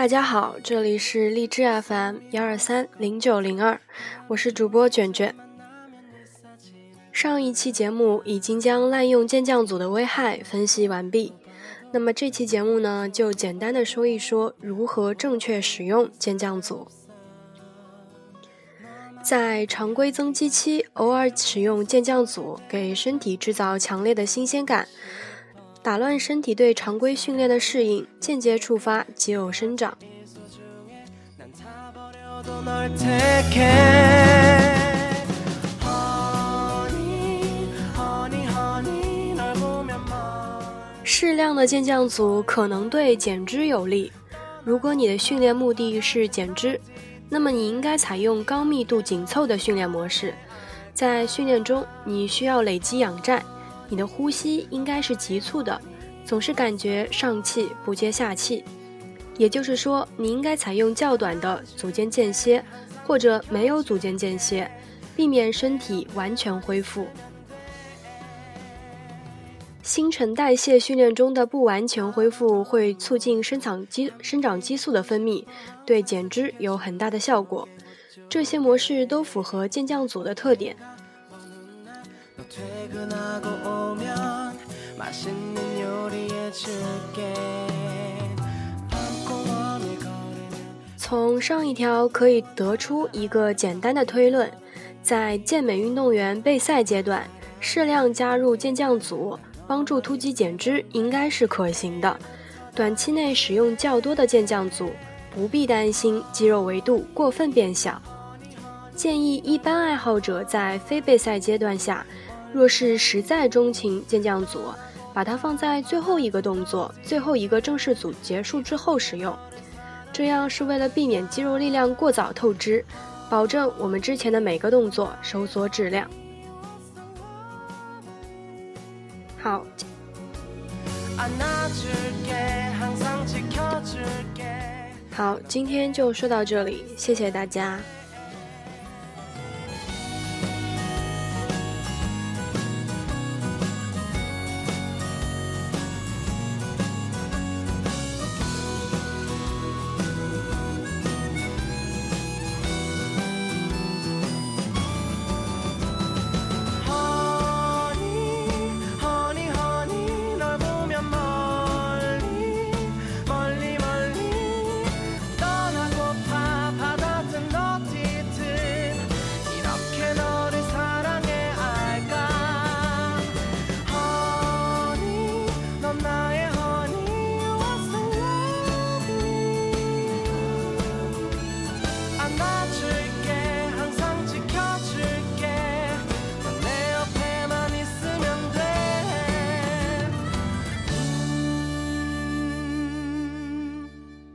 大家好，这里是荔枝 FM 幺二三零九零二，我是主播卷卷。上一期节目已经将滥用健将组的危害分析完毕，那么这期节目呢，就简单的说一说如何正确使用健将组。在常规增肌期，偶尔使用健将组，给身体制造强烈的新鲜感，打乱身体对常规训练的适应，间接触发肌肉生长。适量的健将组可能对减脂有利。如果你的训练目的是减脂，那么你应该采用高密度紧凑的训练模式，在训练中你需要累积氧债，你的呼吸应该是急促的，总是感觉上气不接下气。也就是说，你应该采用较短的组间间歇，或者没有组间间歇，避免身体完全恢复。新陈代谢训练中的不完全恢复会促进生长激生长激素的分泌，对减脂有很大的效果。这些模式都符合健将组的特点。从上一条可以得出一个简单的推论：在健美运动员备赛阶段，适量加入健将组。帮助突击减脂应该是可行的，短期内使用较多的健将组，不必担心肌肉维度过分变小。建议一般爱好者在非备赛阶段下，若是实在钟情健将组，把它放在最后一个动作、最后一个正式组结束之后使用，这样是为了避免肌肉力量过早透支，保证我们之前的每个动作收缩质量。好，好，今天就说到这里，谢谢大家。